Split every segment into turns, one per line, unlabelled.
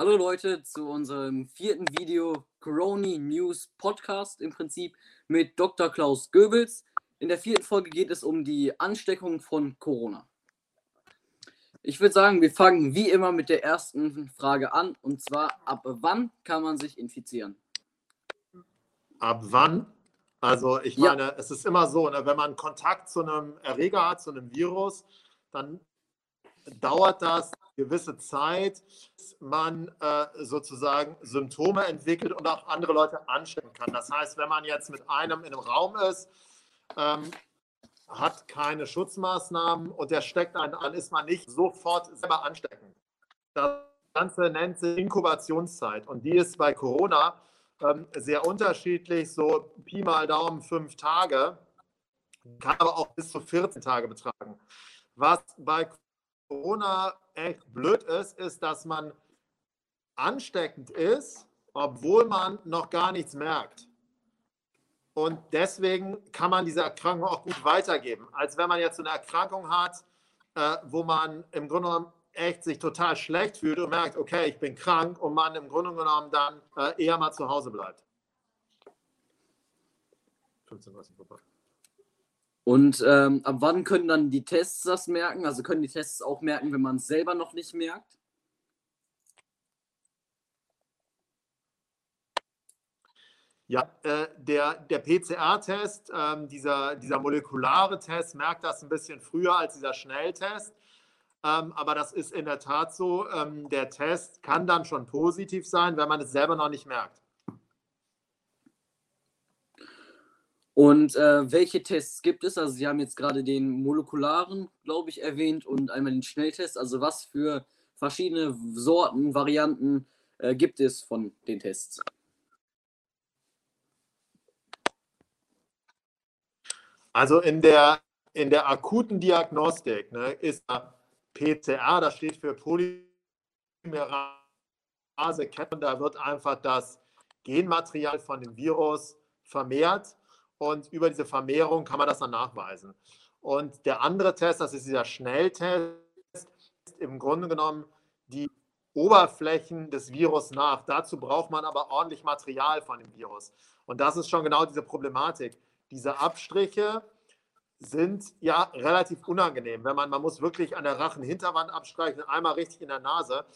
Hallo Leute zu unserem vierten Video Corona News Podcast im Prinzip mit Dr. Klaus Goebbels. In der vierten Folge geht es um die Ansteckung von Corona. Ich würde sagen, wir fangen wie immer mit der ersten Frage an und zwar ab wann kann man sich infizieren?
Ab wann? Also ich meine, ja. es ist immer so, ne, wenn man Kontakt zu einem Erreger hat, zu einem Virus, dann dauert das gewisse Zeit, man äh, sozusagen Symptome entwickelt und auch andere Leute anstecken kann. Das heißt, wenn man jetzt mit einem in einem Raum ist, ähm, hat keine Schutzmaßnahmen und der steckt einen an, ist man nicht sofort selber ansteckend. Das Ganze nennt sich Inkubationszeit und die ist bei Corona ähm, sehr unterschiedlich, so Pi mal Daumen fünf Tage, kann aber auch bis zu 14 Tage betragen. Was bei Corona echt blöd ist, ist, dass man ansteckend ist, obwohl man noch gar nichts merkt. Und deswegen kann man diese Erkrankung auch gut weitergeben, als wenn man jetzt eine Erkrankung hat, äh, wo man im Grunde genommen echt sich total schlecht fühlt und merkt, okay, ich bin krank und man im Grunde genommen dann äh, eher mal zu Hause bleibt.
15, 30 vorbei. Und ähm, ab wann können dann die Tests das merken? Also können die Tests auch merken, wenn man es selber noch nicht merkt?
Ja, äh, der, der PCR-Test, ähm, dieser, dieser molekulare Test, merkt das ein bisschen früher als dieser Schnelltest. Ähm, aber das ist in der Tat so. Ähm, der Test kann dann schon positiv sein, wenn man es selber noch nicht merkt.
Und äh, welche Tests gibt es? Also Sie haben jetzt gerade den molekularen, glaube ich, erwähnt und einmal den Schnelltest. Also was für verschiedene Sorten, Varianten äh, gibt es von den Tests?
Also in der, in der akuten Diagnostik ne, ist PCR, das steht für Polymerase-Ketten, da wird einfach das Genmaterial von dem Virus vermehrt und über diese Vermehrung kann man das dann nachweisen. Und der andere Test, das ist dieser Schnelltest, ist im Grunde genommen die Oberflächen des Virus nach. Dazu braucht man aber ordentlich Material von dem Virus. Und das ist schon genau diese Problematik. Diese Abstriche sind ja relativ unangenehm. Wenn man, man muss wirklich an der Rachenhinterwand abstreichen, einmal richtig in der Nase.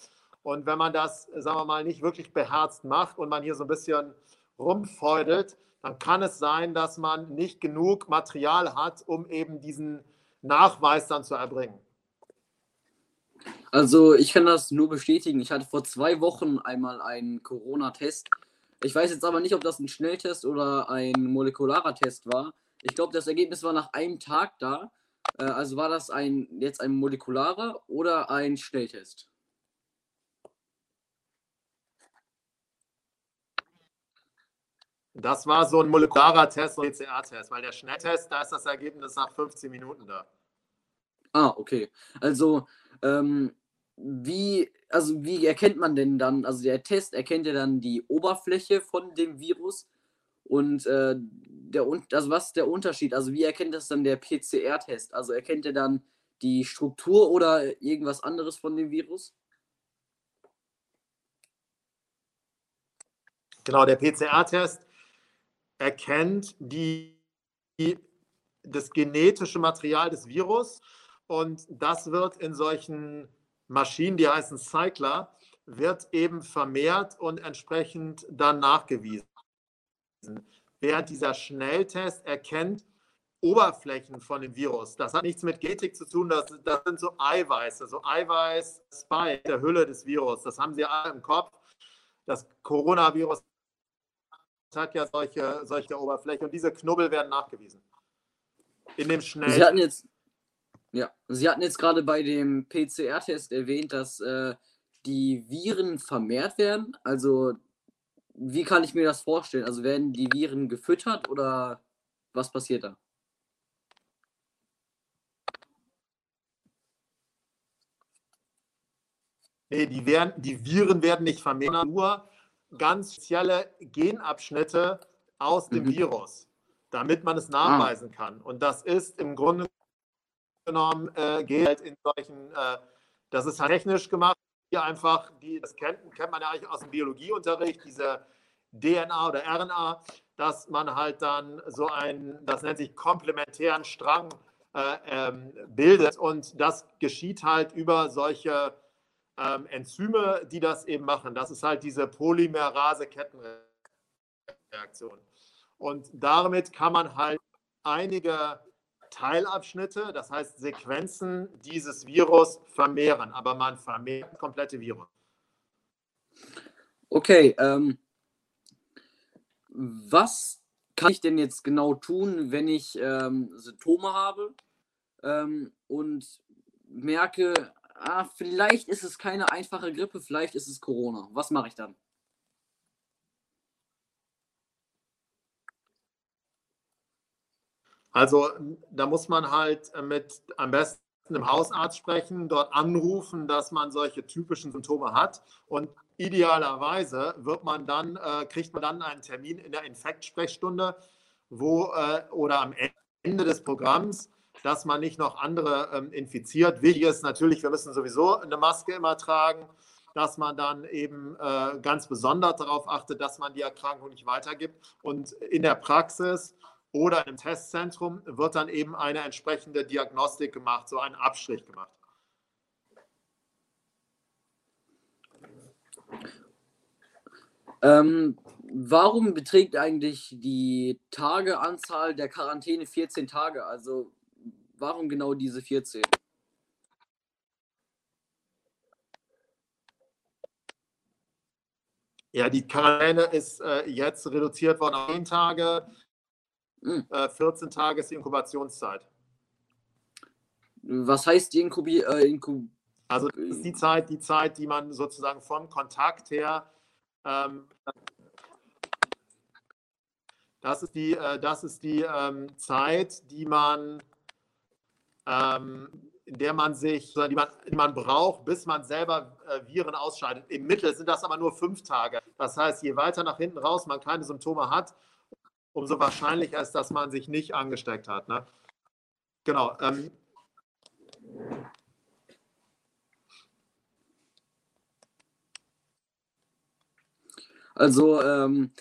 Und wenn man das, sagen wir mal, nicht wirklich beherzt macht und man hier so ein bisschen rumfeudelt, dann kann es sein, dass man nicht genug Material hat, um eben diesen Nachweis dann zu erbringen.
Also ich kann das nur bestätigen. Ich hatte vor zwei Wochen einmal einen Corona-Test. Ich weiß jetzt aber nicht, ob das ein Schnelltest oder ein molekularer Test war. Ich glaube, das Ergebnis war nach einem Tag da. Äh, also war das ein jetzt ein molekularer oder ein Schnelltest?
Das war so ein molekularer Test und PCR-Test, weil der Schnelltest, da ist das Ergebnis nach 15 Minuten da.
Ah, okay. Also, ähm, wie, also wie erkennt man denn dann, also der Test erkennt ja dann die Oberfläche von dem Virus und äh, der, also was ist der Unterschied? Also wie erkennt das dann der PCR-Test? Also erkennt er dann die Struktur oder irgendwas anderes von dem Virus?
Genau, der PCR-Test erkennt die, die, das genetische Material des Virus und das wird in solchen Maschinen, die heißen Cycler, wird eben vermehrt und entsprechend dann nachgewiesen. Während dieser Schnelltest erkennt Oberflächen von dem Virus. Das hat nichts mit Genetik zu tun, das, das sind so Eiweiße, so Eiweiß-Spike der Hülle des Virus. Das haben Sie alle im Kopf. Das Coronavirus hat ja solche, solche Oberflächen und diese Knubbel werden nachgewiesen.
In dem schnellen. Sie hatten jetzt, ja, Sie hatten jetzt gerade bei dem PCR-Test erwähnt, dass äh, die Viren vermehrt werden. Also, wie kann ich mir das vorstellen? Also, werden die Viren gefüttert oder was passiert da?
Nee, die, werden, die Viren werden nicht vermehrt, nur ganz spezielle Genabschnitte aus dem mhm. Virus, damit man es nachweisen ah. kann. Und das ist im Grunde genommen, äh, geht halt in solchen, äh, das ist halt technisch gemacht, einfach, die, das kennt, kennt man ja eigentlich aus dem Biologieunterricht, diese DNA oder RNA, dass man halt dann so einen, das nennt sich komplementären Strang äh, ähm, bildet. Und das geschieht halt über solche ähm, Enzyme, die das eben machen. Das ist halt diese Polymerase-Kettenreaktion. Und damit kann man halt einige Teilabschnitte, das heißt Sequenzen dieses Virus vermehren, aber man vermehrt komplette Virus.
Okay, ähm, was kann ich denn jetzt genau tun, wenn ich ähm, Symptome habe ähm, und merke, ah, vielleicht ist es keine einfache Grippe, vielleicht ist es Corona. Was mache ich dann?
Also da muss man halt äh, mit am besten einem Hausarzt sprechen, dort anrufen, dass man solche typischen Symptome hat und idealerweise wird man dann, äh, kriegt man dann einen Termin in der Infektsprechstunde, wo äh, oder am Ende des Programms, dass man nicht noch andere ähm, infiziert. Wichtig ist natürlich, wir müssen sowieso eine Maske immer tragen, dass man dann eben äh, ganz besonders darauf achtet, dass man die Erkrankung nicht weitergibt. Und in der Praxis oder im Testzentrum wird dann eben eine entsprechende Diagnostik gemacht, so ein Abstrich gemacht.
Ähm, warum beträgt eigentlich die Tageanzahl der Quarantäne 14 Tage? Also warum genau diese 14?
Ja, die Quarantäne ist äh, jetzt reduziert worden auf 10 Tage. 14 hm. äh, Tage ist die Inkubationszeit.
Was heißt die Inkubi äh, Inkub
Also das ist die Zeit, die Zeit, die man sozusagen vom Kontakt her ähm, das ist die, äh, das ist die ähm, Zeit, die man, ähm, in der man sich, die man, die man braucht, bis man selber äh, Viren ausscheidet. Im Mittel sind das aber nur fünf Tage. Das heißt, je weiter nach hinten raus man keine Symptome hat, umso wahrscheinlicher ist, dass man sich nicht angesteckt hat. Ne? Genau. Ähm,
also ähm,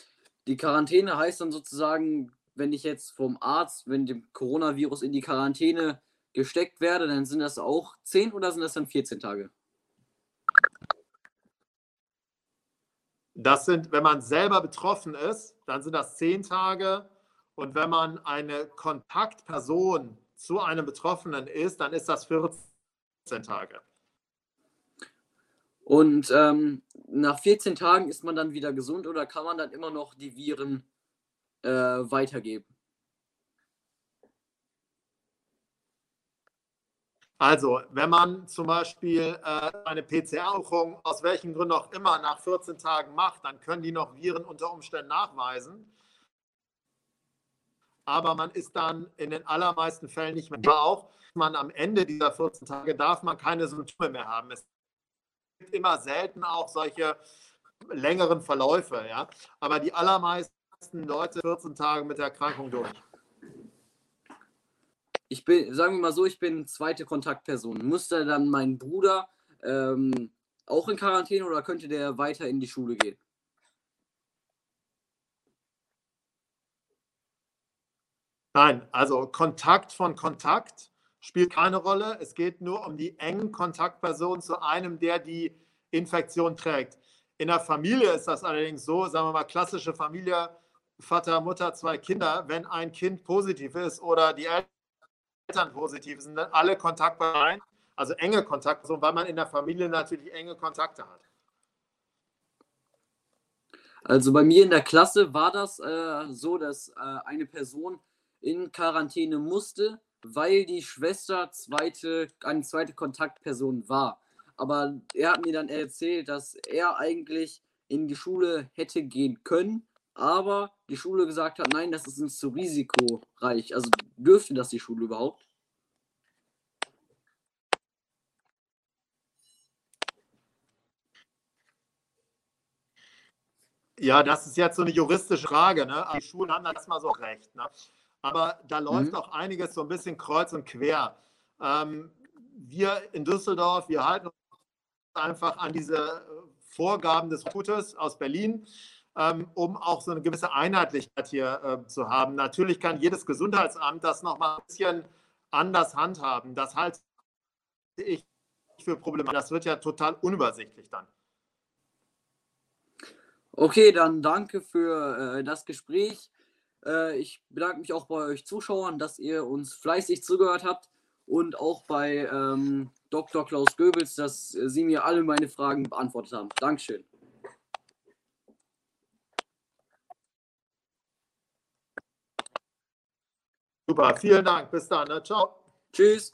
die Quarantäne heißt dann sozusagen, wenn ich jetzt vom Arzt, wenn dem Coronavirus in die Quarantäne gesteckt werde, dann sind das auch 10 oder sind das dann 14 Tage?
Das sind, wenn man selber betroffen ist, dann sind das zehn Tage. Und wenn man eine Kontaktperson zu einem Betroffenen ist, dann ist das 14 Tage.
Und ähm, nach 14 Tagen ist man dann wieder gesund oder kann man dann immer noch die Viren äh, weitergeben?
Also, wenn man zum Beispiel äh, eine PCR-Untersuchung aus welchen Gründen auch immer nach 14 Tagen macht, dann können die noch Viren unter Umständen nachweisen. Aber man ist dann in den allermeisten Fällen nicht mehr. Auch man am Ende dieser 14 Tage darf man keine Symptome mehr haben. Es gibt immer selten auch solche längeren Verläufe, ja. Aber die allermeisten Leute 14 Tage mit der Erkrankung durch
ich bin, sagen wir mal so, ich bin zweite Kontaktperson. Musste dann mein Bruder ähm, auch in Quarantäne oder könnte der weiter in die Schule gehen?
Nein, also Kontakt von Kontakt spielt keine Rolle. Es geht nur um die engen Kontaktpersonen zu einem, der die Infektion trägt. In der Familie ist das allerdings so, sagen wir mal, klassische Familie, Vater, Mutter, zwei Kinder. Wenn ein Kind positiv ist oder die Eltern Eltern positiv sind, alle Kontaktpersonen, also enge Kontaktpersonen, weil man in der Familie natürlich enge Kontakte hat.
Also bei mir in der Klasse war das äh, so, dass äh, eine Person in Quarantäne musste, weil die Schwester zweite, eine zweite Kontaktperson war. Aber er hat mir dann erzählt, dass er eigentlich in die Schule hätte gehen können, aber die Schule gesagt hat, nein, das ist uns zu risikoreich. Also dürfte das die Schule überhaupt?
Ja, das ist jetzt so eine juristische Frage. Ne? Die Schulen haben das mal so recht. Ne? Aber da läuft mhm. auch einiges so ein bisschen kreuz und quer. Ähm, wir in Düsseldorf, wir halten einfach an diese Vorgaben des Gutes aus Berlin, ähm, um auch so eine gewisse Einheitlichkeit hier äh, zu haben. Natürlich kann jedes Gesundheitsamt das nochmal ein bisschen anders handhaben. Das halte ich für problematisch. Das wird ja total unübersichtlich dann.
Okay, dann danke für äh, das Gespräch. Äh, ich bedanke mich auch bei euch Zuschauern, dass ihr uns fleißig zugehört habt und auch bei ähm, Dr. Klaus Goebbels, dass Sie mir alle meine Fragen beantwortet haben. Dankeschön.
Super, vielen Dank. Bis dann. Ne? Ciao.
Tschüss.